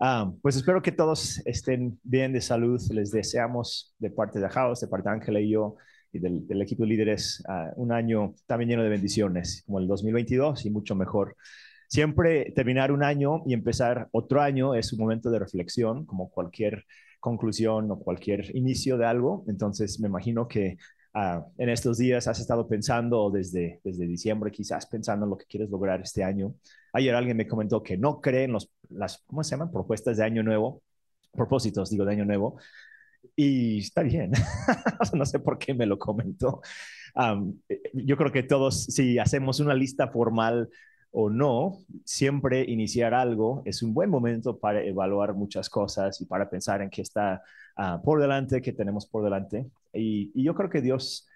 Ah, pues espero que todos estén bien de salud. Les deseamos de parte de House, de parte de Ángela y yo y del, equipo de líderes ah, un año también lleno de bendiciones, como el 2022 y mucho mejor. Siempre terminar un año y empezar otro año es un momento de reflexión, como cualquier conclusión o cualquier inicio de algo. Entonces me imagino que ah, en estos días has estado pensando desde, desde diciembre, quizás pensando en lo que quieres lograr este año. Ayer alguien me comentó que no cree en los, las, ¿cómo se llaman? Propuestas de año nuevo, propósitos, digo, de año nuevo. Y está bien. no sé por qué me lo comentó. Eh, yo creo que todos, si hacemos una lista formal o no, siempre iniciar algo es un buen momento para evaluar muchas cosas y para pensar en qué está ah, por delante, qué tenemos por delante. Y, yo creo que Dios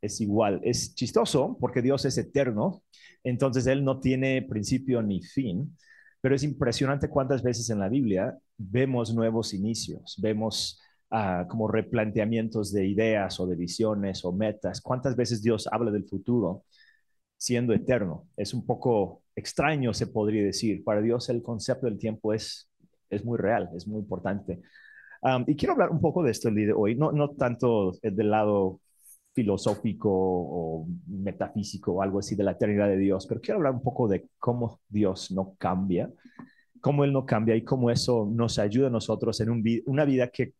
es igual. Es chistoso porque Dios es eterno entonces Él no tiene principio ni fin, pero es impresionante cuántas veces en la Biblia vemos nuevos inicios, vemos ah, como replanteamientos de ideas o de visiones o metas. ¿Cuántas veces Dios habla del futuro siendo eterno? Es un poco extraño, se podría decir. Para Dios el concepto del tiempo es, es muy real, es muy importante. y quiero hablar un poco de esto el día de hoy, no, no tanto del lado filosófico o metafísico o algo así de la eternidad de Dios, pero quiero hablar un poco de cómo Dios no cambia, cómo Él no cambia y cómo eso nos ayuda a nosotros en una vida que,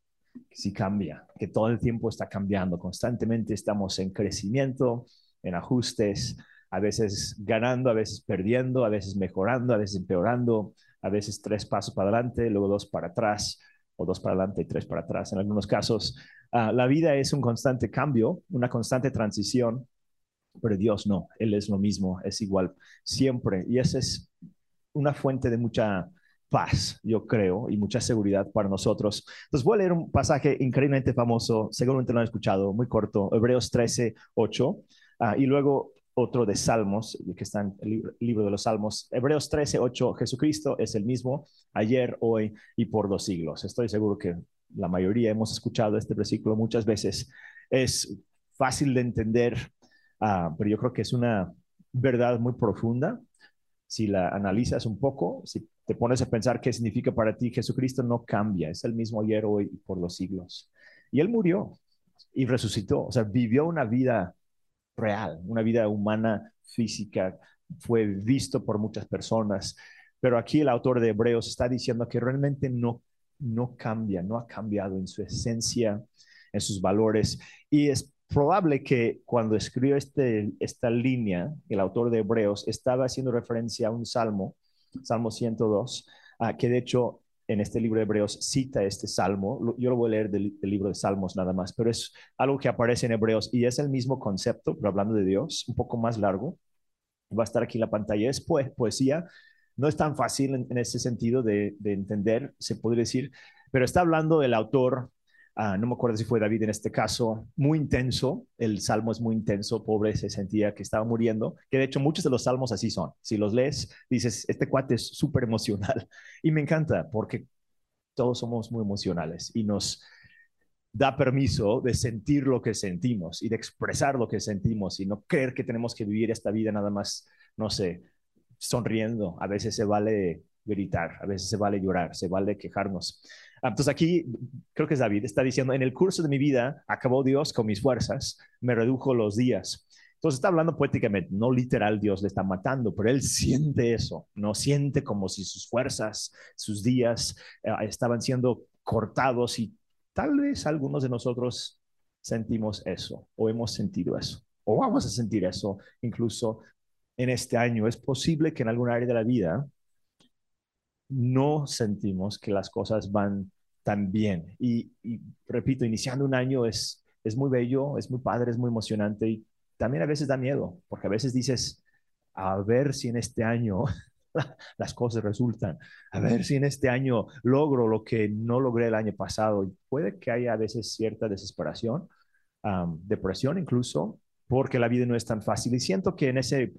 sí cambia, que todo el tiempo está cambiando, constantemente estamos en crecimiento, en ajustes, a veces ganando, a veces perdiendo, a veces mejorando, a veces empeorando, a veces tres pasos para adelante, luego dos para atrás, o dos para adelante y tres para atrás en algunos casos. Ah, la vida es un constante cambio, una constante transición, pero Dios no, Él es lo mismo, es igual siempre. Y esa es una fuente de mucha paz, yo creo, y mucha seguridad para nosotros. Entonces voy a leer un pasaje increíblemente famoso, seguramente lo han escuchado, muy corto, Hebreos 13, 8, ah, y luego otro de Salmos, que está en el libro de los Salmos. Hebreos 13, 8, Jesucristo es el mismo ayer, hoy y por dos siglos. Estoy seguro que la mayoría hemos escuchado este versículo muchas veces. Es fácil de entender, ah, pero yo creo que es una verdad muy profunda. Si la analizas un poco, si te pones a pensar qué significa para ti, Jesucristo no cambia, es el mismo ayer, hoy y por los siglos. Y Él murió y resucitó, o sea, vivió una vida real, una vida humana, física, fue visto por muchas personas. Pero aquí el autor de Hebreos está diciendo que realmente no no cambia, no ha cambiado en su esencia, en sus valores. Y es probable que cuando escribió este, esta línea, el autor de Hebreos estaba haciendo referencia a un salmo, Salmo 102, ah, que de hecho en este libro de Hebreos cita este salmo. Yo lo voy a leer del, libro de Salmos nada más, pero es algo que aparece en Hebreos y es el mismo concepto, pero hablando de Dios, un poco más largo. Va a estar aquí en la pantalla. Es poesía no es tan fácil en, ese sentido de, entender, se podría decir, pero está hablando del autor, ah, no me acuerdo si fue David en este caso, muy intenso, el salmo es muy intenso, pobre se sentía que estaba muriendo, que de hecho muchos de los salmos así son, si los lees, dices, este cuate es súper emocional y me encanta porque todos somos muy emocionales y nos da permiso de sentir lo que sentimos y de expresar lo que sentimos y no creer que tenemos que vivir esta vida nada más, no sé, sonriendo, a veces se vale gritar, a veces se vale llorar, se vale quejarnos. Ah, entonces aquí creo que es David, está diciendo, en el curso de mi vida acabó Dios con mis fuerzas, me redujo los días. Entonces está hablando poéticamente, no literal Dios le está matando, pero él siente eso, no siente como si sus fuerzas, sus días eh, estaban siendo cortados y tal vez algunos de nosotros sentimos eso o hemos sentido eso o vamos a sentir eso incluso en este año, es posible que en alguna área de la vida no sentimos que las cosas van tan bien. Y, repito, iniciando un año es, es muy bello, es muy padre, es muy emocionante y también a veces da miedo, porque a veces dices, a ver si en este año las cosas resultan, a ver si en este año logro lo que no logré el año pasado. Y puede que haya a veces cierta desesperación, depresión incluso, porque la vida no es tan fácil. Y siento que en ese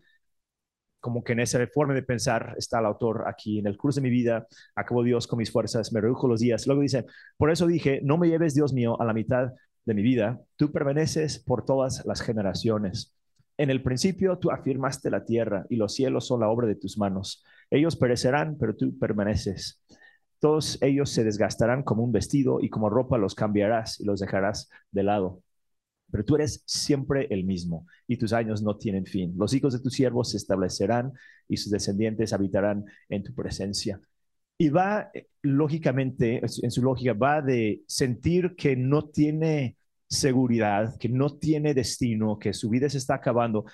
como que en esa forma de pensar está el autor aquí. En el curso de mi vida, acabó Dios con mis fuerzas, me redujo los días. Luego dice, por eso dije, no me lleves, Dios mío, a la mitad de mi vida. Tú permaneces por todas las generaciones. En el principio tú afirmaste la tierra y los cielos son la obra de tus manos. Ellos perecerán, pero tú permaneces. Todos ellos se desgastarán como un vestido y como ropa los cambiarás y los dejarás de lado. Pero tú eres siempre el mismo y tus años no tienen fin. Los hijos de tus siervos se establecerán y sus descendientes habitarán en tu presencia. Y va, eh, lógicamente, en su lógica, va de sentir que no tiene seguridad, que no tiene destino, que su vida se está acabando.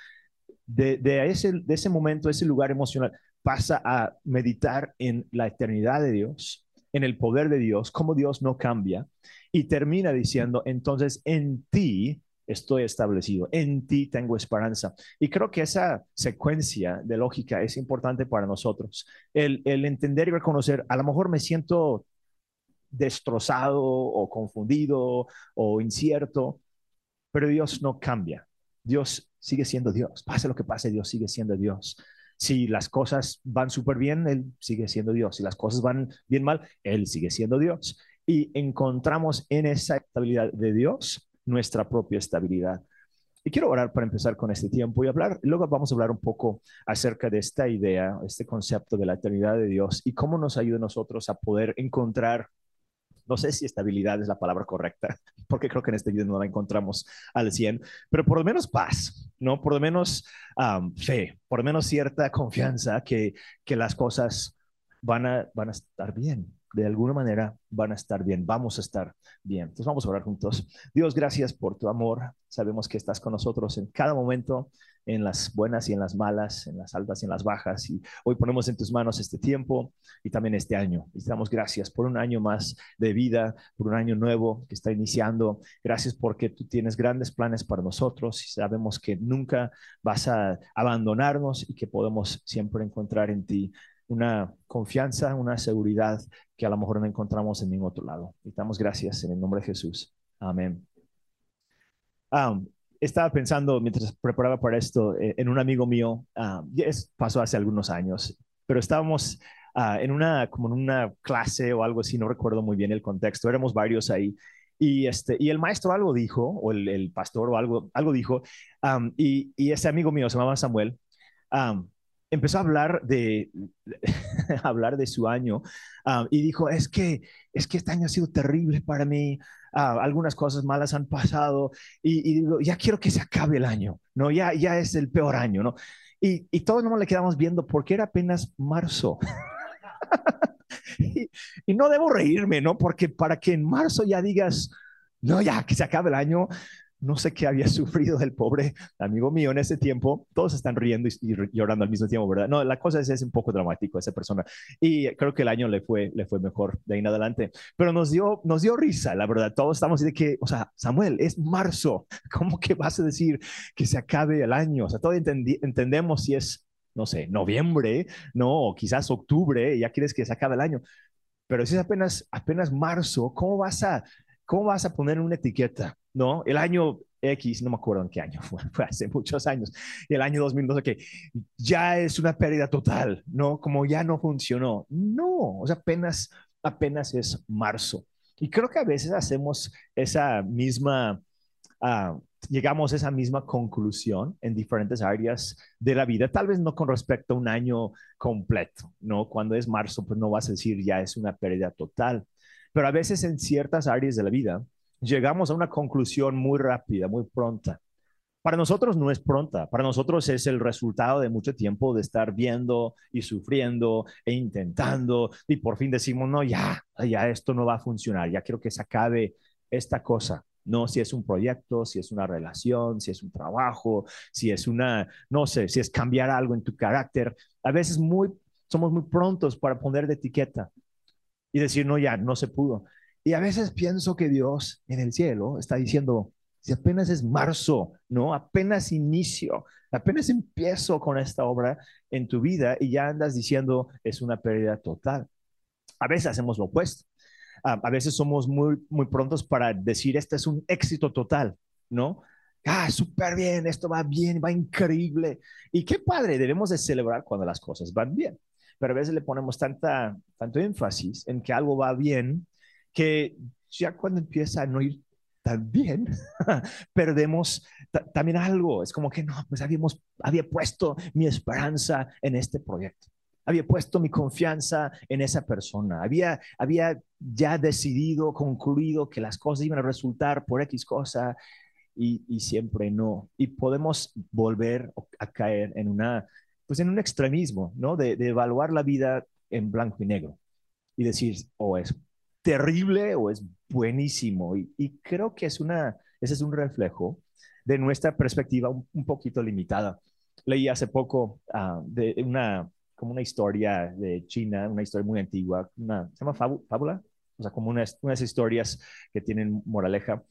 De, ese, de ese momento, ese lugar emocional, pasa a meditar en la eternidad de Dios, en el poder de Dios, cómo Dios no cambia, y termina diciendo, entonces en ti estoy establecido, en ti tengo esperanza. Y creo que esa secuencia de lógica es importante para nosotros, el, el entender y reconocer, a lo mejor me siento destrozado o confundido o incierto, pero Dios no cambia. Dios sigue siendo Dios. Pase lo que pase, Dios sigue siendo Dios. Si las cosas van súper bien, Él sigue siendo Dios. Si las cosas van bien mal, Él sigue siendo Dios. Y encontramos en esa estabilidad de Dios nuestra propia estabilidad. Y quiero orar para empezar con este tiempo y hablar, luego vamos a hablar un poco acerca de esta idea, este concepto de la eternidad de Dios y cómo nos ayuda a nosotros a poder encontrar no sé si estabilidad es la palabra correcta, porque creo que en este video no la encontramos al 100, pero por lo menos paz, ¿no? Por lo menos fe, por lo menos cierta confianza que, que las cosas van a, van a estar bien de alguna manera van a estar bien, vamos a estar bien. Entonces vamos a orar juntos. Dios, gracias por tu amor. Sabemos que estás con nosotros en cada momento, en las buenas y en las malas, en las altas y en las bajas. Y hoy ponemos en tus manos este tiempo y también este año. Y te damos gracias por un año más de vida, por un año nuevo que está iniciando. Gracias porque tú tienes grandes planes para nosotros y sabemos que nunca vas a abandonarnos y que podemos siempre encontrar en ti una confianza, una seguridad que a lo mejor no encontramos en ningún otro lado. Y damos gracias en el nombre de Jesús. Amén. Estaba pensando mientras preparaba para esto eh, en un amigo mío, ya pasó hace algunos años, pero estábamos ah, en una, como en una clase o algo así, no recuerdo muy bien el contexto, éramos varios ahí. Y, este, y el maestro algo dijo, o el, pastor o algo, algo dijo, y, y, ese amigo mío se llamaba Samuel, empezó a hablar de, hablar de su año ah, y dijo, es que, es que este año ha sido terrible para mí, ah, algunas cosas malas han pasado y, digo, ya quiero que se acabe el año, ¿no? Ya, ya es el peor año, ¿no? Y, y todos no le quedamos viendo porque era apenas marzo. y, y no debo reírme, ¿no? Porque para que en marzo ya digas, no, ya que se acabe el año, no sé qué había sufrido el pobre amigo mío en ese tiempo. Todos están riendo y, llorando al mismo tiempo, ¿verdad? No, la cosa es, es un poco dramático esa persona. Y creo que el año le fue, le fue mejor de ahí en adelante. Pero nos dio, nos dio risa, la verdad. Todos estamos de que, o sea, Samuel, es marzo. ¿Cómo que vas a decir que se acabe el año? O sea, todos entendemos si es, no sé, noviembre, ¿no? Quizás octubre, ya quieres que se acabe el año. Pero si es apenas, apenas marzo, ¿cómo vas a, cómo vas a poner una etiqueta? ¿No? El año X, no me acuerdo en qué año fue, fue hace muchos años, el año 2012, que ya es una pérdida total, ¿no? Como ya no funcionó. No, o sea, apenas, apenas es marzo. Y creo que a veces hacemos esa misma, uh, llegamos a esa misma conclusión en diferentes áreas de la vida, tal vez no con respecto a un año completo, ¿no? Cuando es marzo, pues no vas a decir ya es una pérdida total, pero a veces en ciertas áreas de la vida, llegamos a una conclusión muy rápida, muy pronta. Para nosotros no es pronta, para nosotros es el resultado de mucho tiempo de estar viendo y sufriendo e intentando y por fin decimos, no, ya, ya esto no va a funcionar, ya quiero que se acabe esta cosa. No, si es un proyecto, si es una relación, si es un trabajo, si es una, no sé, si es cambiar algo en tu carácter. A veces muy, somos muy prontos para poner de etiqueta y decir, no, ya, no se pudo. Y a veces pienso que Dios en el cielo está diciendo, si apenas es marzo, ¿no? Apenas inicio, apenas empiezo con esta obra en tu vida y ya andas diciendo es una pérdida total. A veces hacemos lo opuesto. a veces somos muy, muy prontos para decir, este es un éxito total, ¿no? Ah, súper bien, esto va bien, va increíble. Y qué padre, debemos de celebrar cuando las cosas van bien. Pero a veces le ponemos tanta, tanto énfasis en que algo va bien que ya cuando empieza a no ir tan bien, perdemos también algo. Es como que no, pues habíamos, había puesto mi esperanza en este proyecto. había puesto mi confianza en esa persona, había, había ya decidido, concluido que las cosas iban a resultar por X cosa y, y siempre no. Y podemos volver a caer en una, pues en un extremismo, ¿no? De, de evaluar la vida en blanco y negro y decir, o es terrible o es buenísimo. Y, y creo que es una, ese es un reflejo de nuestra perspectiva un, un poquito limitada. Leí hace poco uh, de una como una historia de China, una historia muy antigua, una, se llama fábula, o sea, como unas, unas historias que tienen moraleja,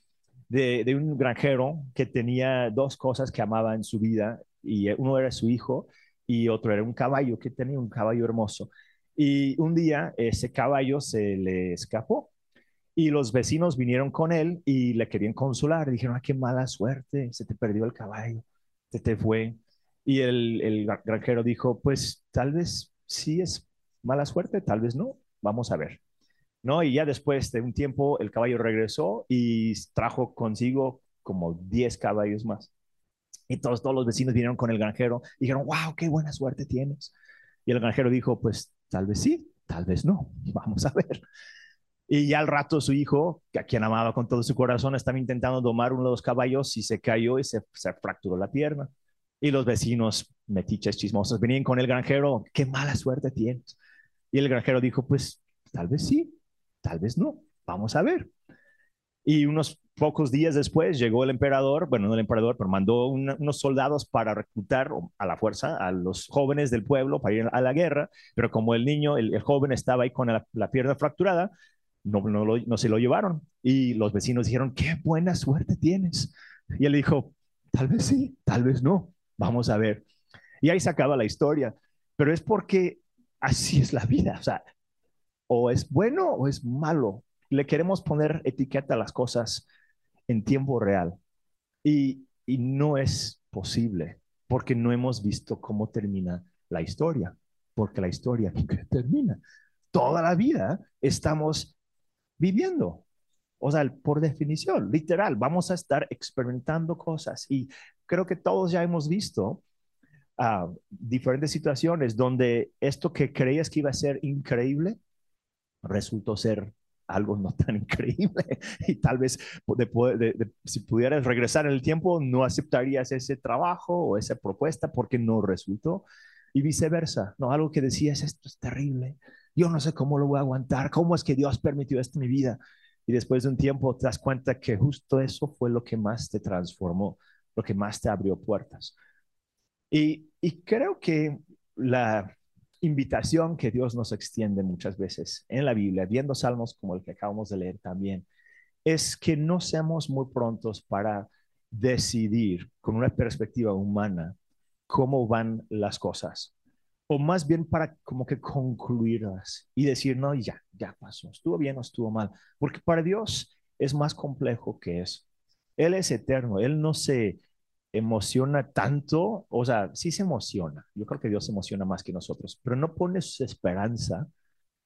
de, de, un granjero que tenía dos cosas que amaba en su vida, y uno era su hijo y otro era un caballo, que tenía un caballo hermoso. Y un día ese caballo se le escapó y los vecinos vinieron con él y le querían consolar. Dijeron, ah, qué mala suerte, se te perdió el caballo, se te fue. Y el, el granjero dijo, pues tal vez sí es mala suerte, tal vez no, vamos a ver. ¿No? Y ya después de un tiempo el caballo regresó y trajo consigo como 10 caballos más. Y todos, todos los vecinos vinieron con el granjero y dijeron, wow, qué buena suerte tienes. Y el granjero dijo, pues tal vez sí, tal vez no, vamos a ver. Y ya al rato su hijo, a quien amaba con todo su corazón, estaba intentando domar uno de los caballos y se cayó y se, se fracturó la pierna. Y los vecinos, metiches chismosos, venían con el granjero, qué mala suerte tienes. Y el granjero dijo, pues tal vez sí, tal vez no, vamos a ver. Y unos pocos días después llegó el emperador, bueno, no el emperador, pero mandó unos soldados para reclutar a la fuerza a los jóvenes del pueblo para ir a la guerra, pero como el niño, el, joven estaba ahí con la, pierna fracturada, no, no, no se lo llevaron. Y los vecinos dijeron, qué buena suerte tienes. Y él dijo, tal vez sí, tal vez no. Vamos a ver. Y ahí se acaba la historia, pero es porque así es la vida, o sea, o es bueno o es malo. Le queremos poner etiqueta a las cosas en tiempo real y, y no es posible porque no hemos visto cómo termina la historia, porque la historia termina. Toda la vida estamos viviendo. O sea, por definición, literal, vamos a estar experimentando cosas y creo que todos ya hemos visto uh, diferentes situaciones donde esto que creías que iba a ser increíble resultó ser algo no tan increíble. Y tal vez si pudieras regresar en el tiempo no aceptarías ese trabajo o esa propuesta porque no resultó y viceversa, no algo que decías esto es terrible, yo no sé cómo lo voy a aguantar, cómo es que Dios permitió esto en mi vida y después de un tiempo te das cuenta que justo eso fue lo que más te transformó lo que más te abrió puertas. Y, creo que la invitación que Dios nos extiende muchas veces en la Biblia, viendo salmos como el que acabamos de leer también, es que no seamos muy prontos para decidir con una perspectiva humana cómo van las cosas, o más bien para como que concluirlas y decir, no, ya, ya pasó, estuvo bien o estuvo mal, porque para Dios es más complejo que eso. Él es eterno, Él no se emociona tanto, o sea, sí se emociona, yo creo que Dios se emociona más que nosotros, pero no pone su esperanza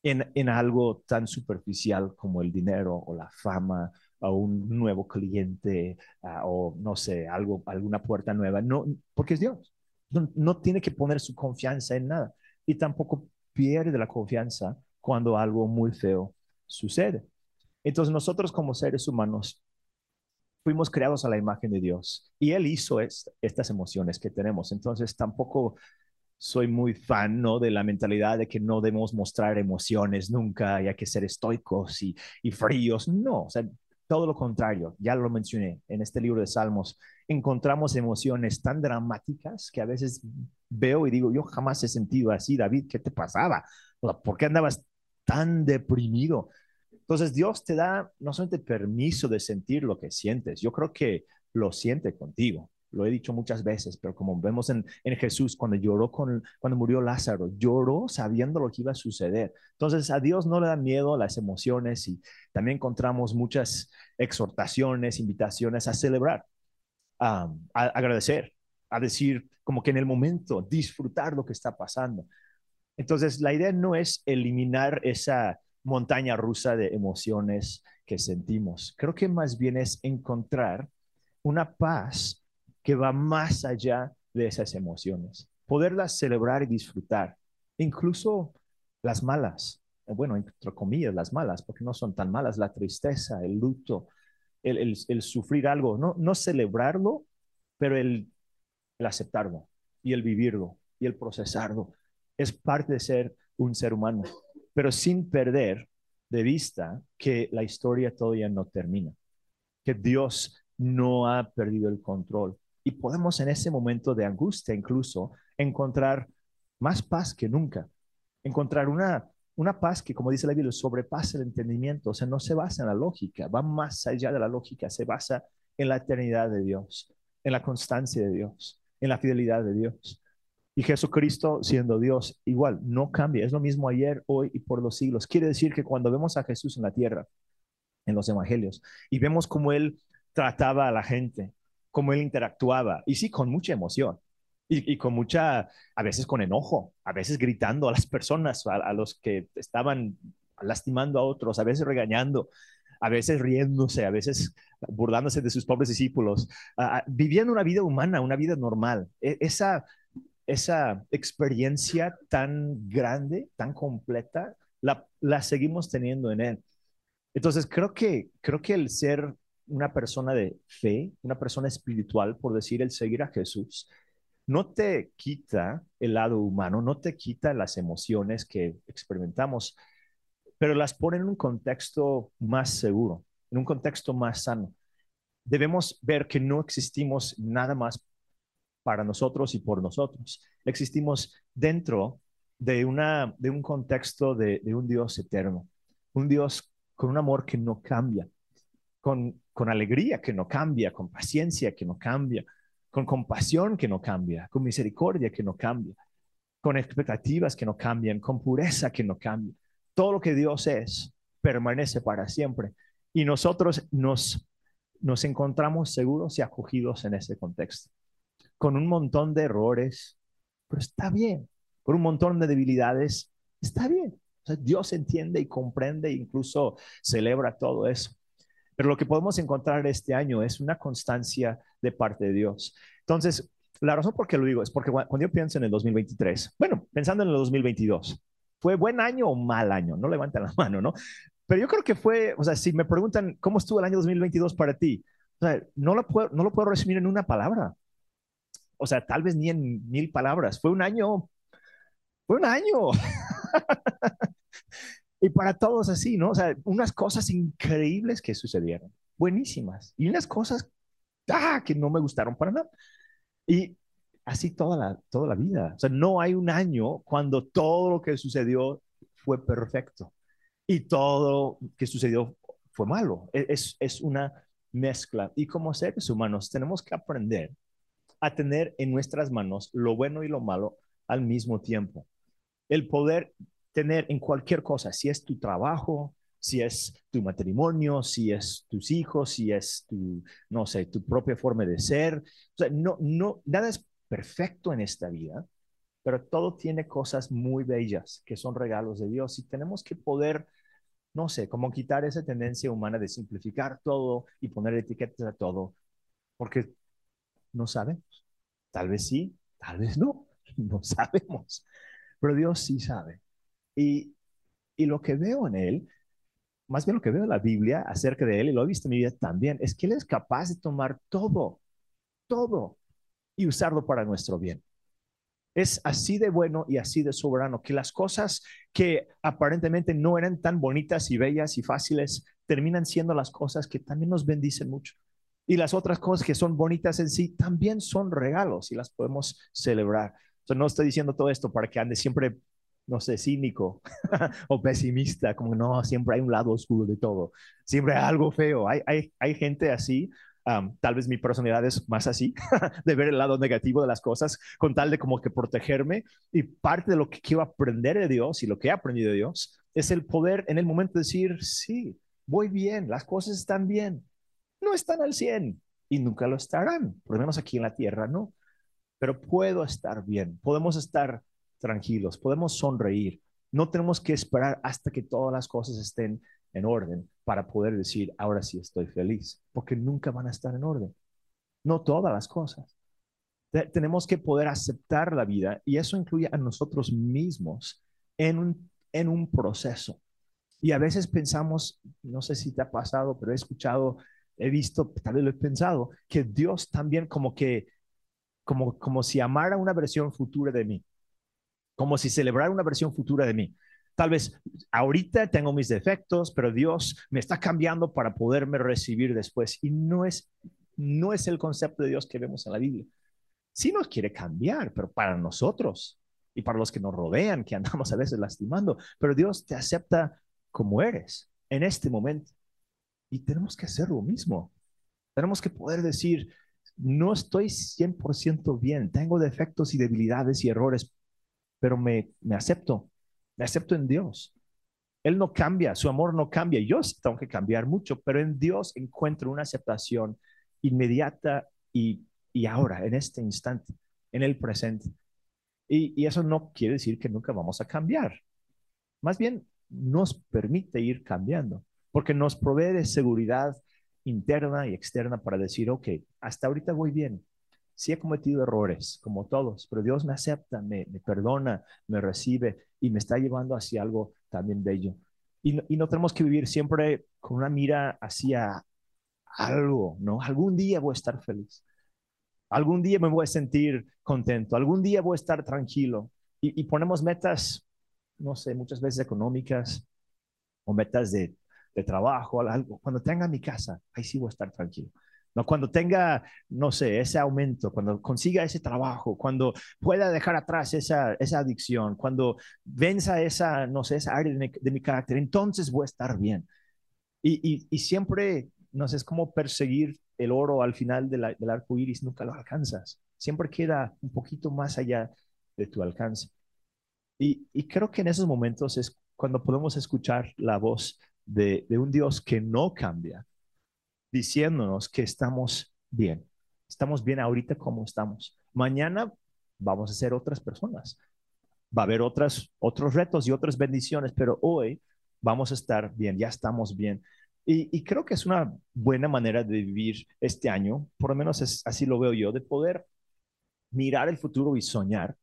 en, en algo tan superficial como el dinero o la fama o un nuevo cliente o no sé, algo, alguna puerta nueva, no, porque es Dios, no, no tiene que poner su confianza en nada y tampoco pierde la confianza cuando algo muy feo sucede. Entonces nosotros como seres humanos fuimos creados a la imagen de Dios y Él hizo estas emociones que tenemos. Entonces tampoco soy muy fan ¿no? de la mentalidad de que no debemos mostrar emociones nunca y hay que ser estoicos y, y fríos. No, o sea, todo lo contrario, ya lo mencioné en este libro de Salmos, encontramos emociones tan dramáticas que a veces veo y digo, yo jamás he sentido así, David, ¿qué te pasaba? ¿Por qué andabas tan deprimido? Entonces Dios te da no solamente permiso de sentir lo que sientes, yo creo que lo siente contigo. Lo he dicho muchas veces, pero como vemos en, Jesús, cuando lloró con, cuando murió Lázaro, lloró sabiendo lo que iba a suceder. Entonces a Dios no le dan miedo las emociones y también encontramos muchas exhortaciones, invitaciones a celebrar, a agradecer, a decir como que en el momento disfrutar lo que está pasando. Entonces la idea no es eliminar esa montaña rusa de emociones que sentimos. Creo que más bien es encontrar una paz que va más allá de esas emociones, poderlas celebrar y disfrutar incluso las malas, bueno, entre comillas, las malas, porque no son tan malas, la tristeza, el luto, el, sufrir algo, no, no celebrarlo, pero el, el aceptarlo y el vivirlo y el procesarlo. Es parte de ser un ser humano, pero sin perder de vista que la historia todavía no termina, que Dios no ha perdido el control. Y podemos en ese momento de angustia incluso encontrar más paz que nunca, encontrar una, una paz que, como dice la Biblia, sobrepasa el entendimiento, o sea, no se basa en la lógica, va más allá de la lógica, se basa en la eternidad de Dios, en la constancia de Dios, en la fidelidad de Dios. Y Jesucristo, siendo Dios, igual, no cambia, es lo mismo ayer, hoy y por los siglos. Quiere decir que cuando vemos a Jesús en la tierra, en los evangelios, y vemos cómo Él trataba a la gente, cómo Él interactuaba, y sí, con mucha emoción, y, con mucha, a veces con enojo, a veces gritando a las personas, a, los que estaban lastimando a otros, a veces regañando, a veces riéndose, a veces burlándose de sus pobres discípulos, viviendo una vida humana, una vida normal. E, esa, esa experiencia tan grande, tan completa, la, la seguimos teniendo en Él. Entonces, creo que, creo que el ser una persona de fe, una persona espiritual, por decir, el seguir a Jesús, no te quita el lado humano, no te quita las emociones que experimentamos, pero las pone en un contexto más seguro, en un contexto más sano. Debemos ver que no existimos nada más para nosotros y por nosotros. Existimos dentro de, una, de un contexto de, un Dios eterno, un Dios con un amor que no cambia, con, con alegría que no cambia, con paciencia que no cambia, con compasión que no cambia, con misericordia que no cambia, con expectativas que no cambian, con pureza que no cambia. Todo lo que Dios es permanece para siempre. Y nosotros nos, nos encontramos seguros y acogidos en ese contexto, con un montón de errores, pero está bien, con un montón de debilidades, está bien. Dios entiende y comprende e incluso celebra todo eso. Pero lo que podemos encontrar este año es una constancia de parte de Dios. Entonces, la razón por qué lo digo es porque cuando yo pienso en el 2023, bueno, pensando en el 2022, ¿fue buen año o mal año? No levanten la mano, ¿no? Pero yo creo que fue, o sea, si me preguntan cómo estuvo el año 2022 para ti, no lo puedo, no lo puedo resumir en una palabra. O sea, tal vez ni en mil palabras. Fue un año, fue un año. Y para todos así, ¿no? O sea, unas cosas increíbles que sucedieron, buenísimas, y unas cosas ah, que no me gustaron para nada. Y así toda la, toda la vida. O sea, no hay un año cuando todo lo que sucedió fue perfecto y todo lo que sucedió fue malo. E, es, es una mezcla. Y como seres humanos tenemos que aprender a tener en nuestras manos lo bueno y lo malo al mismo tiempo. El poder tener en cualquier cosa, si es tu trabajo, si es tu matrimonio, si es tus hijos, si es tu, no sé, tu propia forma de ser. O sea, no, no, nada es perfecto en esta vida, pero todo tiene cosas muy bellas que son regalos de Dios y tenemos que poder, no sé, como quitar esa tendencia humana de simplificar todo y poner etiquetas a todo, porque no sabemos. Tal vez sí, tal vez no, no sabemos, pero Dios sí sabe. Y, lo que veo en él, más bien lo que veo en la Biblia acerca de él, y lo he visto en mi vida también, es que él es capaz de tomar todo, todo, y usarlo para nuestro bien. Es así de bueno y así de soberano que las cosas que aparentemente no eran tan bonitas y bellas y fáciles terminan siendo las cosas que también nos bendicen mucho. Y las otras cosas que son bonitas en sí también son regalos y las podemos celebrar. no estoy diciendo todo esto para que ande siempre no sé, cínico o pesimista, como no, siempre hay un lado oscuro de todo, siempre hay algo feo. Hay, hay, hay gente así, tal vez mi personalidad es más así, de ver el lado negativo de las cosas, con tal de como que protegerme. Y parte de lo que quiero aprender de Dios y lo que he aprendido de Dios es el poder en el momento decir, sí, voy bien, las cosas están bien. No están al 100 y nunca lo estarán, por lo menos aquí en la tierra, ¿no? Pero puedo estar bien, podemos estar tranquilos, podemos sonreír. No tenemos que esperar hasta que todas las cosas estén en orden para poder decir, ahora sí estoy feliz, porque nunca van a estar en orden. No todas las cosas. tenemos que poder aceptar la vida y eso incluye a nosotros mismos en un, en un proceso. Y a veces pensamos, no sé si te ha pasado, pero he escuchado, he visto, tal vez lo he pensado, que Dios también como que, como, como si amara una versión futura de mí, como si celebrara una versión futura de mí. Tal vez ahorita tengo mis defectos, pero Dios me está cambiando para poderme recibir después. Y no es, no es el concepto de Dios que vemos en la Biblia. Sí nos quiere cambiar, pero para nosotros y para los que nos rodean, que andamos a veces lastimando, pero Dios te acepta como eres en este momento. Y tenemos que hacer lo mismo. Tenemos que poder decir, no estoy 100% bien, tengo defectos y debilidades y errores, pero me, me acepto, me acepto en Dios. Él no cambia, su amor no cambia. Yo tengo que cambiar mucho, pero en Dios encuentro una aceptación inmediata y y ahora, en este instante, en el presente. Y, eso no quiere decir que nunca vamos a cambiar. Más bien, nos permite ir cambiando, porque nos provee de seguridad interna y externa para decir, ok, hasta ahorita voy bien. Sí he cometido errores, como todos, pero Dios me acepta, me, perdona, me recibe y me está llevando hacia algo también bello. Y y no tenemos que vivir siempre con una mira hacia algo, ¿no? Algún día voy a estar feliz. Algún día me voy a sentir contento, algún día voy a estar tranquilo. Y, ponemos metas, no sé, muchas veces económicas o metas de, trabajo, algo. Cuando tenga mi casa, ahí sí voy a estar tranquilo. No, cuando tenga, no sé, ese aumento, cuando consiga ese trabajo, cuando pueda dejar atrás esa, esa adicción, cuando venza esa, no sé, esa área de mi, carácter, entonces voy a estar bien. Y, y siempre, no sé, es como perseguir el oro al final del arco iris nunca lo alcanzas. Siempre queda un poquito más allá de tu alcance. Y, creo que en esos momentos es cuando podemos escuchar la voz de, un Dios que no cambia, diciéndonos que estamos bien. Estamos bien ahorita como estamos. Mañana vamos a ser otras personas. Va a haber otras, otros retos y otras bendiciones, pero hoy vamos a estar bien, ya estamos bien. Y, creo que es una buena manera de vivir este año, por lo menos así lo veo yo, de poder mirar el futuro y soñar,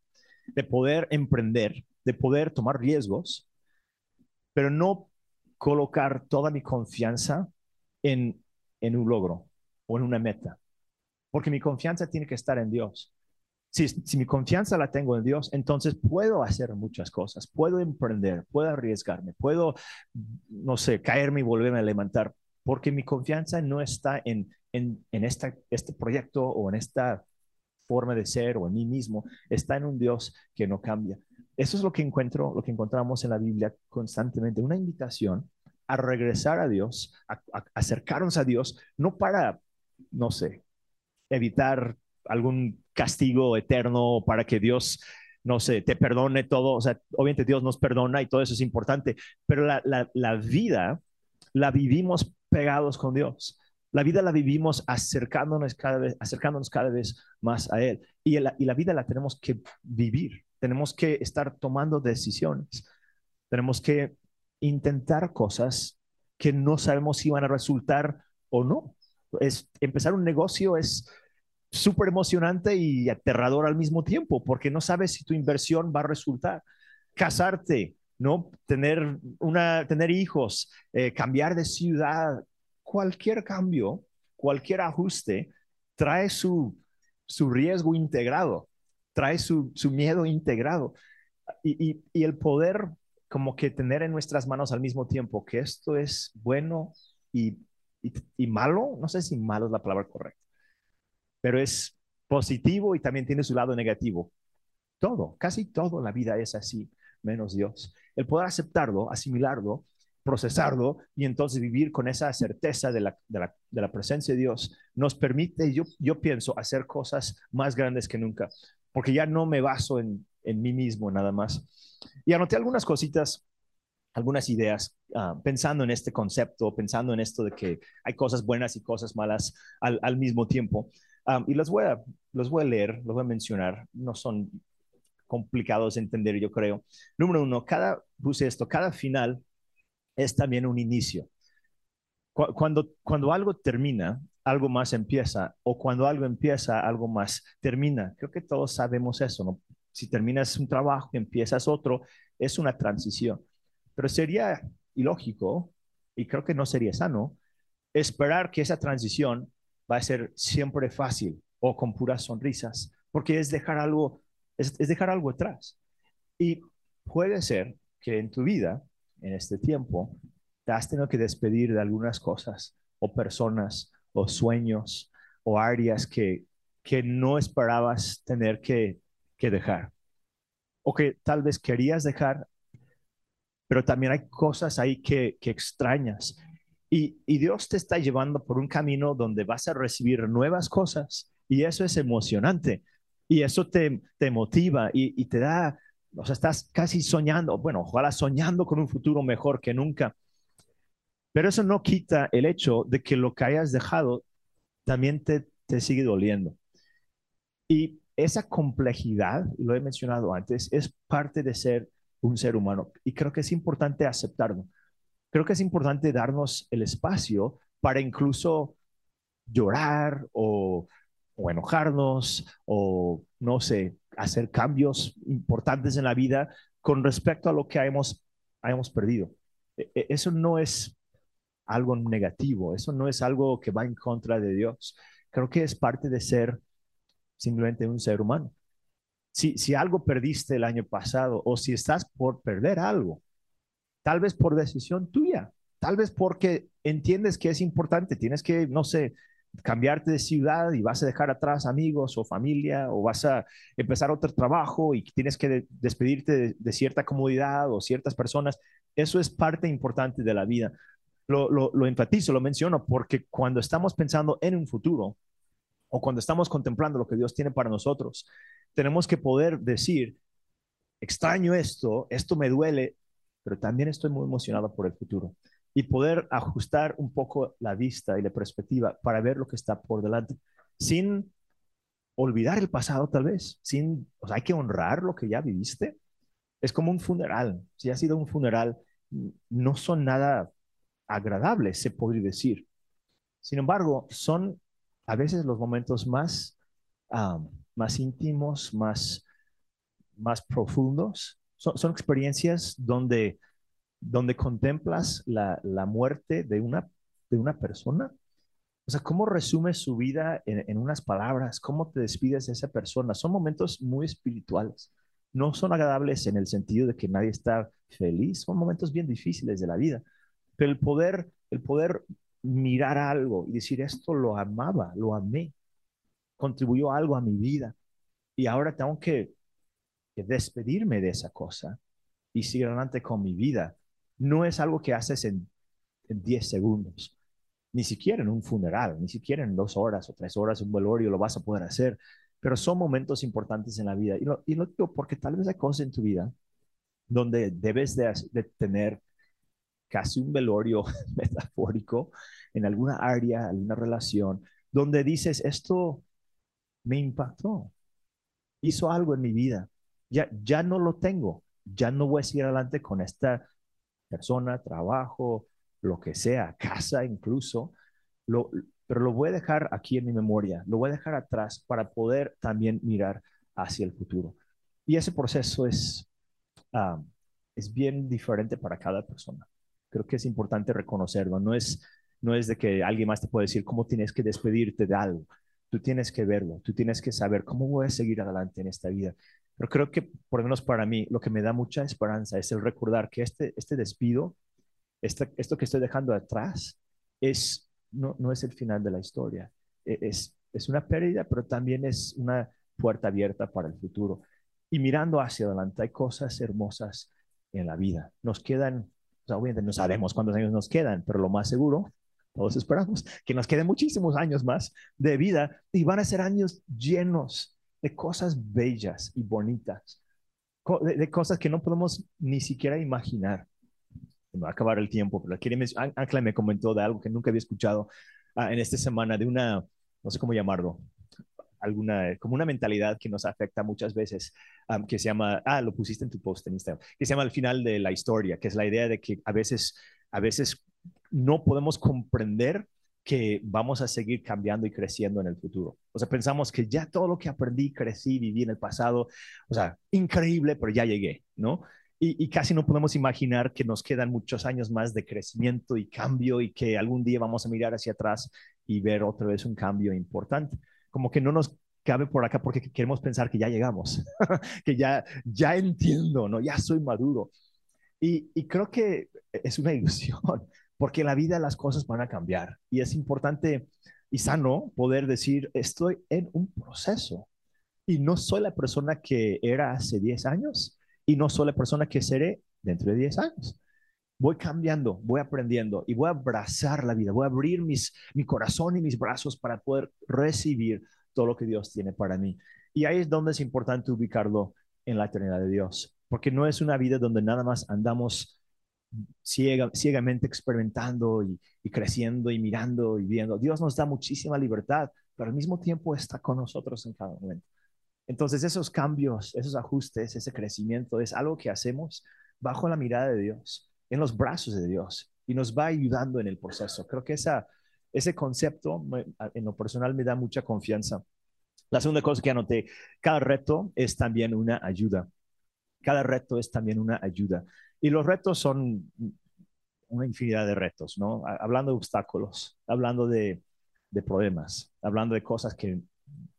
de poder emprender, de poder tomar riesgos, pero no colocar toda mi confianza en, en un logro o en una meta, porque mi confianza tiene que estar en Dios. Si, mi confianza la tengo en Dios, entonces puedo hacer muchas cosas, puedo emprender, puedo arriesgarme, puedo, no sé, caerme y volverme a levantar, porque mi confianza no está en, en, en esta, este proyecto o en esta forma de ser o en mí mismo, está en un Dios que no cambia. Eso es lo que encuentro, lo que encontramos en la Biblia constantemente, una invitación a regresar a Dios, a acercarnos a Dios, no para, no sé, evitar algún castigo eterno para que Dios, no sé, te perdone todo. O sea, obviamente Dios nos perdona y todo eso es importante, pero la, vida la vivimos pegados con Dios. La vida la vivimos acercándonos cada vez, acercándonos cada vez más a Él. Y la vida la tenemos que vivir. Tenemos que estar tomando decisiones. Tenemos que intentar cosas que no sabemos si van a resultar o no. Es, empezar un negocio es, súper emocionante y aterrador al mismo tiempo, porque no sabes si tu inversión va a resultar. Casarte, ¿no? Tener, una, tener hijos, eh, cambiar de ciudad, cualquier cambio, cualquier ajuste, trae su, su riesgo integrado, trae su, su miedo integrado. Y, y, el poder como que tener en nuestras manos al mismo tiempo que esto es bueno y, y malo, no sé si malo es la palabra correcta pero es positivo y también tiene su lado negativo. Todo, casi todo la vida es así, menos Dios. El poder aceptarlo, asimilarlo, procesarlo y entonces vivir con esa certeza de la, de la, presencia de Dios nos permite, yo, yo pienso, hacer cosas más grandes que nunca, porque ya no me baso en, en mí mismo nada más. Y anoté algunas cositas, algunas ideas, ah, pensando en este concepto, pensando en esto de que hay cosas buenas y cosas malas al, mismo tiempo y los voy, a, los voy a leer, los voy a mencionar, no son complicados de entender, yo creo. Número uno, cada, puse esto, cada final es también un inicio. Cuando, cuando algo termina, algo más empieza o cuando algo empieza, algo más termina. Creo que todos sabemos eso, ¿no? Si terminas un trabajo y empiezas otro, es una transición. Pero sería ilógico y creo que no sería sano esperar que esa transición va a ser siempre fácil o con puras sonrisas, porque es dejar algo, es, dejar algo atrás. Y puede ser que en tu vida, en este tiempo, te has tenido que despedir de algunas cosas o personas o sueños o áreas que, que no esperabas tener que, dejar o que tal vez querías dejar, pero también hay cosas ahí que, que extrañas. Y, y, Dios te está llevando por un camino donde vas a recibir nuevas cosas y eso es emocionante y eso te, te motiva y, y te da, o sea, estás casi soñando, bueno, ojalá soñando con un futuro mejor que nunca. Pero eso no quita el hecho de que lo que hayas dejado también te, te sigue doliendo. Y esa complejidad, lo he mencionado antes, es parte de ser un ser humano. Y creo que es importante aceptarlo. Creo que es importante darnos el espacio para incluso llorar o, o enojarnos o, no sé, hacer cambios importantes en la vida con respecto a lo que hemos, hemos perdido. E, e, eso no es algo negativo, eso no es algo que va en contra de Dios. Creo que es parte de ser simplemente un ser humano. Si, algo perdiste el año pasado o si estás por perder algo, tal vez por decisión tuya, tal vez porque entiendes que es importante, tienes que, no sé, cambiarte de ciudad y vas a dejar atrás amigos o familia o vas a empezar otro trabajo y tienes que despedirte de, cierta comodidad o ciertas personas, eso es parte importante de la vida lo, lo, enfatizo, lo menciono, porque cuando estamos pensando en un futuro o cuando estamos contemplando lo que Dios tiene para nosotros, tenemos que poder decir, extraño esto, esto me duele, pero también estoy muy emocionado por el futuro. Y poder ajustar un poco la vista y la perspectiva para ver lo que está por delante, sin olvidar el pasado tal vez, sin, o sea, hay que honrar lo que ya viviste. Es como un funeral. Si ha sido un funeral, no son nada agradables, se podría decir. Sin embargo, son a veces los momentos más, más íntimos, más, más profundos. Son, experiencias donde, donde contemplas la, muerte de una, de una persona. O sea, ¿cómo resumes su vida en, en unas palabras? ¿Cómo te despides de esa persona? Son momentos muy espirituales. No son agradables en el sentido de que nadie está feliz. Son momentos bien difíciles de la vida pero el poder, el poder mirar algo y decir, esto lo amaba, lo amé, contribuyó algo a mi vida y ahora tengo que, despedirme de esa cosa y seguir adelante con mi vida. No es algo que haces en, en 10 segundos, ni siquiera en un funeral, ni siquiera en dos horas o tres horas un velorio lo vas a poder hacer, pero son momentos importantes en la vida. Y lo, y lo digo porque tal vez hay cosas en tu vida donde debes de, de tener casi un velorio metafórico en alguna área, alguna relación, donde dices, esto me impactó, hizo algo en mi vida, ya, ya no lo tengo, ya no voy a seguir adelante con esta persona, trabajo, lo que sea, casa incluso, lo, pero lo voy a dejar aquí en mi memoria, lo voy a dejar atrás para poder también mirar hacia el futuro. Y ese proceso es, ah, es bien diferente para cada persona. Creo que es importante reconocerlo. No es, no es de que alguien más te puede decir cómo tienes que despedirte de algo. Tú tienes que verlo, tú tienes que saber cómo voy a seguir adelante en esta vida. Pero creo que, por lo menos para mí, lo que me da mucha esperanza es el recordar que este, este despido, este, esto que estoy dejando atrás, es, no, no es el final de la historia. E, es, es una pérdida, pero también es una puerta abierta para el futuro. Y mirando hacia adelante, hay cosas hermosas en la vida. Nos quedan obviamente no sabemos cuántos años nos quedan, pero lo más seguro, todos esperamos que nos queden muchísimos años más de vida y van a ser años llenos de cosas bellas y bonitas, de, cosas que no podemos ni siquiera imaginar. Me va a acabar el tiempo, pero Ángela me comentó de algo que nunca había escuchado ah, en esta semana, de una, no sé cómo llamarlo, alguna, como una mentalidad que nos afecta muchas veces, que se llama, ah, lo pusiste en tu post en Instagram, que se llama el final de la historia, que es la idea de que a veces, a veces no podemos comprender que vamos a seguir cambiando y creciendo en el futuro. O sea, pensamos que ya todo lo que aprendí, crecí, viví en el pasado, o sea, increíble, pero ya llegué, ¿no? Y, casi no podemos imaginar que nos quedan muchos años más de crecimiento y cambio y que algún día vamos a mirar hacia atrás y ver otra vez un cambio importante. Como que no nos cabe por acá porque queremos pensar que ya llegamos, que ya, ya entiendo, ¿no? Ya soy maduro. Y, y creo que es una ilusión porque en la vida las cosas van a cambiar y es importante y sano poder decir, estoy en un proceso y no soy la persona que era hace 10 años y no soy la persona que seré dentro de 10 años. Voy cambiando, voy aprendiendo y voy a abrazar la vida, voy a abrir mis, mi corazón y mis brazos para poder recibir todo lo que Dios tiene para mí. Y ahí es donde es importante ubicarlo en la eternidad de Dios, porque no es una vida donde nada más andamos ciega, ciegamente experimentando y, y, creciendo y mirando y viendo. Dios nos da muchísima libertad, pero al mismo tiempo está con nosotros en cada momento. Entonces esos cambios, esos ajustes, ese crecimiento es algo que hacemos bajo la mirada de Dios, en los brazos de Dios y nos va ayudando en el proceso. Creo que esa, ese concepto en lo personal me da mucha confianza. La segunda cosa que anoté, cada reto es también una ayuda. Cada reto es también una ayuda. Y los retos son una infinidad de retos, ¿no? Hablando de obstáculos, hablando de, problemas, hablando de cosas que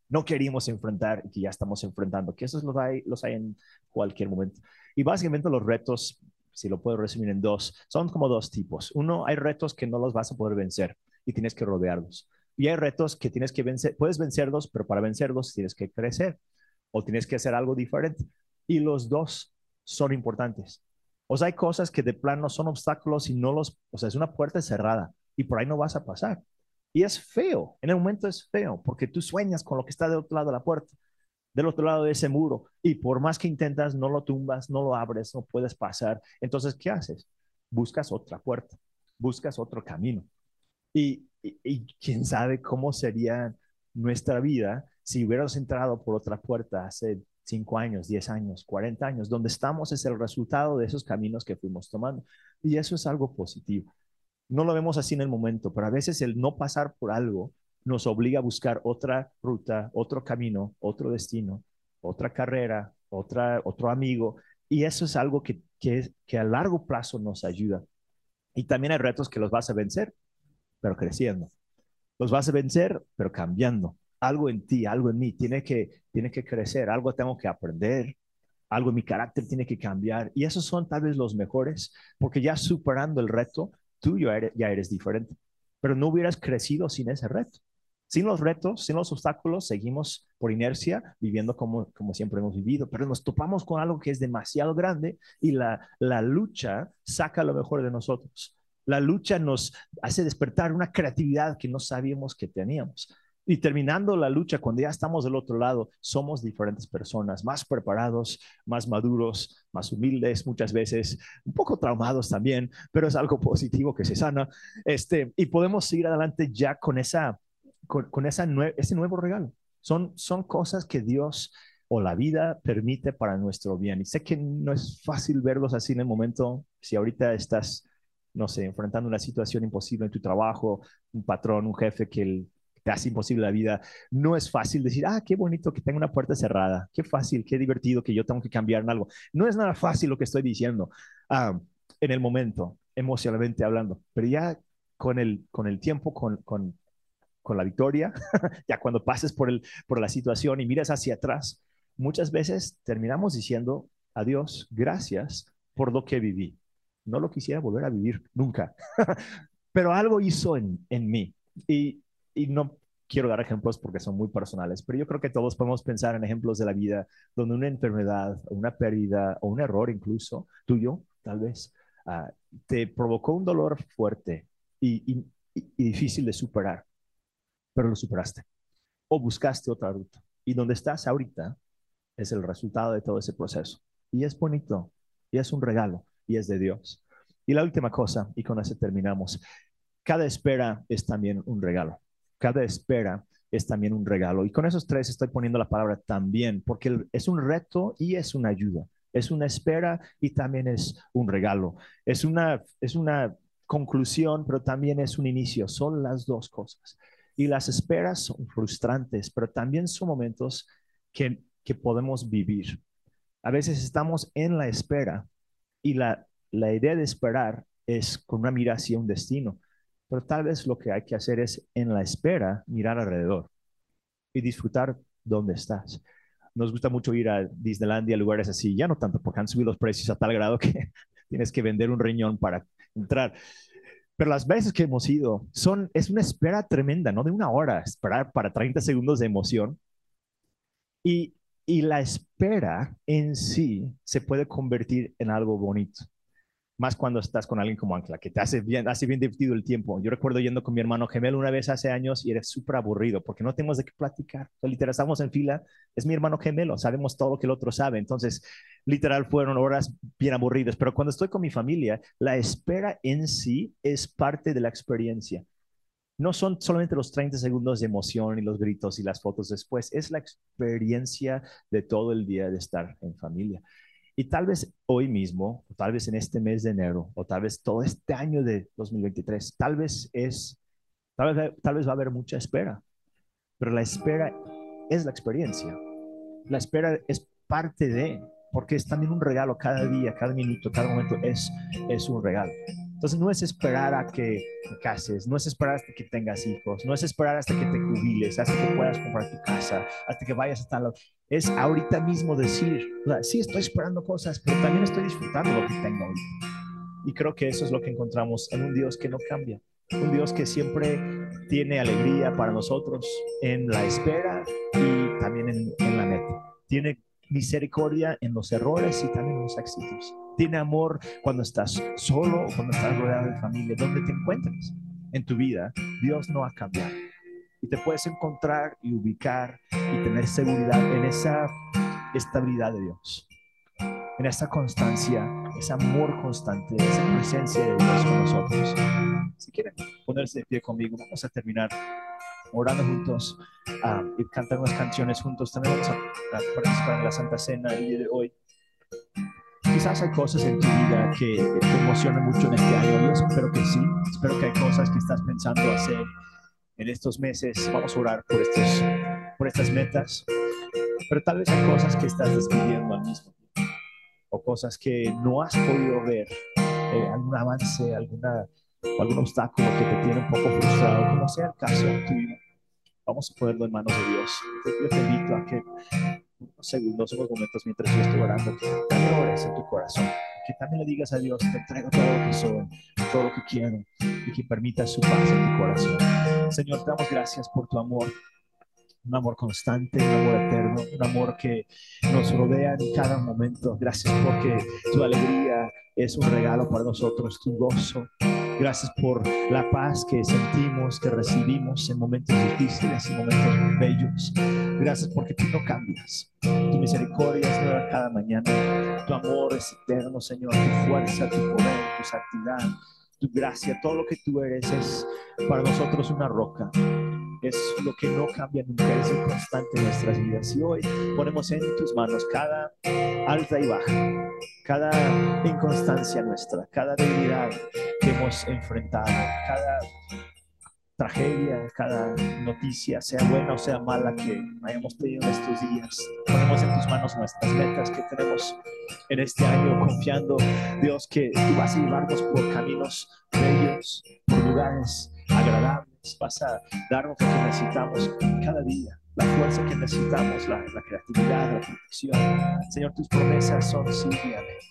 no queríamos enfrentar y que ya estamos enfrentando, que esos los hay, los hay en cualquier momento. Y básicamente los retos, si lo puedo resumir en dos, son como dos tipos. Uno, hay retos que no los vas a poder vencer y tienes que rodearlos. Y hay retos que tienes que vencer, puedes vencerlos, pero para vencerlos tienes que crecer o tienes que hacer algo diferente. Y los dos son importantes. O sea, hay cosas que de plano son obstáculos y no los, o sea, es una puerta cerrada y por ahí no vas a pasar. Y es feo, en el momento es feo, porque tú sueñas con lo que está del otro lado de la puerta, del otro lado de ese muro, y por más que intentas, no lo tumbas, no lo abres, no puedes pasar. Entonces, ¿qué haces? Buscas otra puerta, buscas otro camino. Y, quién sabe cómo sería nuestra vida si hubiéramos entrado por otra puerta hace 5 años, 10 años, 40 años. Donde estamos es el resultado de esos caminos que fuimos tomando. Y eso es algo positivo. No lo vemos así en el momento, pero a veces el no pasar por algo nos obliga a buscar otra ruta, otro camino, otro destino, otra carrera, otra, otro amigo. Y eso es algo que, que, que a largo plazo nos ayuda. Y también hay retos que los vas a vencer, pero creciendo. Los vas a vencer, pero cambiando algo en ti, algo en mí tiene que, tiene que crecer, algo tengo que aprender, algo en mi carácter tiene que cambiar. Y esos son tal vez los mejores, porque ya superando el reto, tú ya eres, ya eres diferente, pero no hubieras crecido sin ese reto. Sin los retos, sin los obstáculos, seguimos por inercia viviendo como, como siempre hemos vivido, pero nos topamos con algo que es demasiado grande y la, la lucha saca lo mejor de nosotros. La lucha nos hace despertar una creatividad que no sabíamos que teníamos. Y terminando la lucha, cuando ya estamos del otro lado, somos diferentes personas, más preparados, más maduros, más humildes, muchas veces un poco traumados también, pero es algo positivo que se sana. Este, y podemos seguir adelante ya con, esa, con, ese nuevo regalo. Son, son cosas que Dios o la vida permite para nuestro bien. Y sé que no es fácil verlos así en el momento, si ahorita estás, no sé, enfrentando una situación imposible en tu trabajo, un patrón, un jefe que el te hace imposible la vida. No es fácil decir, ah, qué bonito que tengo una puerta cerrada, qué fácil, qué divertido que yo tengo que cambiar en algo. No es nada fácil lo que estoy diciendo ah, en el momento, emocionalmente hablando, pero ya con el, con el tiempo, con, con la victoria, ya cuando pases por, el, por la situación y miras hacia atrás, muchas veces terminamos diciendo, adiós, gracias por lo que viví. No lo quisiera volver a vivir nunca, pero algo hizo en, en mí. Y y no quiero dar ejemplos porque son muy personales, pero yo creo que todos podemos pensar en ejemplos de la vida donde una enfermedad, una pérdida o un error incluso tuyo, tal vez, ah, te provocó un dolor fuerte y, difícil de superar, pero lo superaste o buscaste otra ruta. Y donde estás ahorita es el resultado de todo ese proceso. Y es bonito, y es un regalo, y es de Dios. Y la última cosa, y con eso terminamos, cada espera es también un regalo cada espera es también un regalo. Y con esos tres estoy poniendo la palabra también, porque es un reto y es una ayuda. Es una espera y también es un regalo. Es una, es una conclusión, pero también es un inicio. Son las dos cosas. Y las esperas son frustrantes, pero también son momentos que, que podemos vivir. A veces estamos en la espera y la, la idea de esperar es con una mira hacia un destino, pero tal vez lo que hay que hacer es en la espera mirar alrededor y disfrutar dónde estás. Nos gusta mucho ir a Disneylandia, lugares así, ya no tanto porque han subido los precios a tal grado que tienes que vender un riñón para entrar. Pero las veces que hemos ido son, es una espera tremenda, no de una hora, esperar para 30 segundos de emoción. Y, y la espera en sí se puede convertir en algo bonito más cuando estás con alguien como Ancla, que te hace bien, hace bien divertido el tiempo. Yo recuerdo yendo con mi hermano gemelo una vez hace años y era súper aburrido porque no tenemos de qué platicar. literal, estamos en fila, es mi hermano gemelo, sabemos todo lo que el otro sabe. Entonces, literal, fueron horas bien aburridas. Pero cuando estoy con mi familia, la espera en sí es parte de la experiencia. No son solamente los 30 segundos de emoción y los gritos y las fotos después, es la experiencia de todo el día de estar en familia. Y tal vez hoy mismo, tal vez en este mes de enero, o tal vez todo este año de 2023, tal vez es, tal vez, tal vez va a haber mucha espera, pero la espera es la experiencia. La espera es parte de, porque es también un regalo cada día, cada minuto, cada momento es, es un regalo. Entonces no es esperar a que te cases, no es esperar hasta que tengas hijos, no es esperar hasta que te jubiles, hasta que puedas comprar tu casa, hasta que vayas a tal Es ahorita mismo decir, sí estoy esperando cosas, pero también estoy disfrutando lo que tengo hoy. Y creo que eso es lo que encontramos en un Dios que no cambia, un Dios que siempre tiene alegría para nosotros en la espera y también en, en la meta. Tiene misericordia en los errores y también en los éxitos tiene amor cuando estás solo o cuando estás rodeado de familia, donde te encuentres en tu vida, Dios no ha cambiado. Y te puedes encontrar y ubicar y tener seguridad en esa estabilidad de Dios, en esa constancia, ese amor constante, esa presencia de Dios con nosotros. Si quieren ponerse de pie conmigo, vamos a terminar orando juntos uh, y cantar unas canciones juntos. También vamos a, participar en la Santa Cena el día de hoy quizás hay cosas en tu vida que te emocionan mucho en este año. Yo espero que sí. Espero que hay cosas que estás pensando hacer en estos meses. Vamos a orar por, estos, por estas metas. Pero tal vez hay cosas que estás despidiendo al mismo tiempo. O cosas que no has podido ver. Eh, algún avance, alguna, algún obstáculo que te tiene un poco frustrado. Como sea el caso en tu vida. Vamos a ponerlo en manos de Dios. Yo te invito a que unos segundos, unos momentos mientras yo estoy orando, que también ores en tu corazón, que también le digas a Dios, te entrego todo lo que soy, todo lo que quiero, y que permita su paz en tu corazón. Señor, te damos gracias por tu amor, un amor constante, un amor eterno, un amor que nos rodea en cada momento. Gracias porque tu alegría es un regalo para nosotros, tu gozo. Gracias por la paz que sentimos, que recibimos en momentos difíciles, en momentos bellos. Gracias porque tú no cambias. Tu misericordia es nueva cada mañana. Tu amor es eterno, Señor. Tu fuerza, tu poder, tu santidad, tu gracia, todo lo que tú eres es para nosotros una roca es lo que no cambia nunca, es el constante en nuestras vidas. Y hoy ponemos en tus manos cada alta y baja, cada inconstancia nuestra, cada debilidad que hemos enfrentado, cada tragedia, cada noticia, sea buena o sea mala que hayamos tenido en estos días. Ponemos en tus manos nuestras metas que tenemos en este año, confiando, Dios, que tú vas a llevarnos por caminos bellos, por lugares agradables. Vas a darnos lo que necesitamos cada día, la fuerza que necesitamos, la, creatividad, la protección. Señor, tus promesas son sí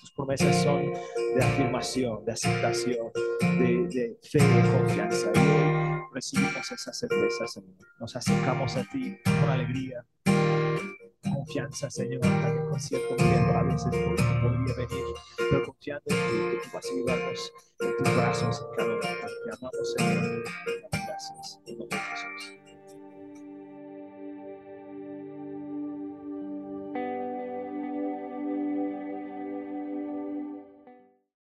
tus promesas son de afirmación, de aceptación, de, de fe, de confianza. Y hoy recibimos esa certeza, Señor. Nos acercamos a ti con alegría, confianza, Señor, también con cierto miedo a veces podría venir, pero confiando en ti, que tú vas a ayudarnos en tus brazos en cada momento. Te amamos, Señor.